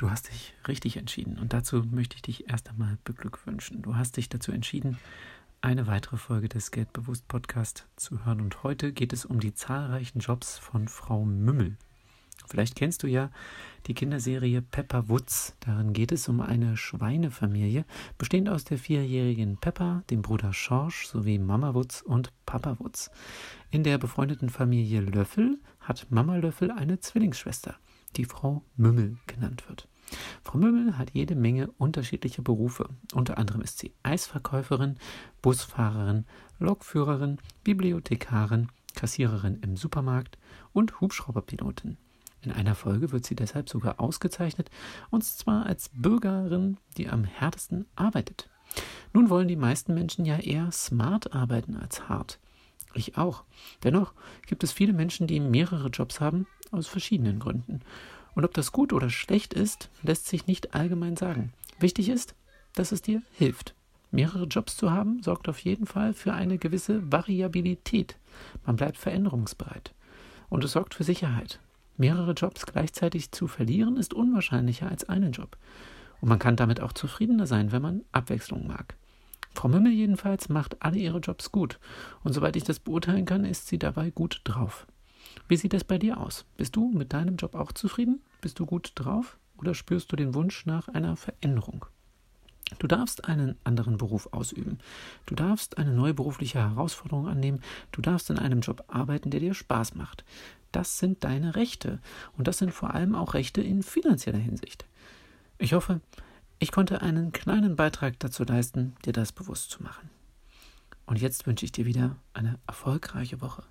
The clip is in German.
Du hast dich richtig entschieden und dazu möchte ich dich erst einmal beglückwünschen. Du hast dich dazu entschieden, eine weitere Folge des Geldbewusst Podcast zu hören und heute geht es um die zahlreichen Jobs von Frau Mümmel. Vielleicht kennst du ja die Kinderserie Pepper Woods. Darin geht es um eine Schweinefamilie, bestehend aus der vierjährigen Pepper, dem Bruder Schorsch sowie Mama Woods und Papa Woods. In der befreundeten Familie Löffel hat Mama Löffel eine Zwillingsschwester, die Frau Mümmel genannt wird. Frau Mümmel hat jede Menge unterschiedliche Berufe. Unter anderem ist sie Eisverkäuferin, Busfahrerin, Lokführerin, Bibliothekarin, Kassiererin im Supermarkt und Hubschrauberpilotin. In einer Folge wird sie deshalb sogar ausgezeichnet, und zwar als Bürgerin, die am härtesten arbeitet. Nun wollen die meisten Menschen ja eher smart arbeiten als hart. Ich auch. Dennoch gibt es viele Menschen, die mehrere Jobs haben, aus verschiedenen Gründen. Und ob das gut oder schlecht ist, lässt sich nicht allgemein sagen. Wichtig ist, dass es dir hilft. Mehrere Jobs zu haben, sorgt auf jeden Fall für eine gewisse Variabilität. Man bleibt veränderungsbereit. Und es sorgt für Sicherheit. Mehrere Jobs gleichzeitig zu verlieren, ist unwahrscheinlicher als einen Job. Und man kann damit auch zufriedener sein, wenn man Abwechslung mag. Frau Mümmel jedenfalls macht alle ihre Jobs gut. Und soweit ich das beurteilen kann, ist sie dabei gut drauf. Wie sieht es bei dir aus? Bist du mit deinem Job auch zufrieden? Bist du gut drauf? Oder spürst du den Wunsch nach einer Veränderung? Du darfst einen anderen Beruf ausüben. Du darfst eine neue berufliche Herausforderung annehmen. Du darfst in einem Job arbeiten, der dir Spaß macht. Das sind deine Rechte. Und das sind vor allem auch Rechte in finanzieller Hinsicht. Ich hoffe, ich konnte einen kleinen Beitrag dazu leisten, dir das bewusst zu machen. Und jetzt wünsche ich dir wieder eine erfolgreiche Woche.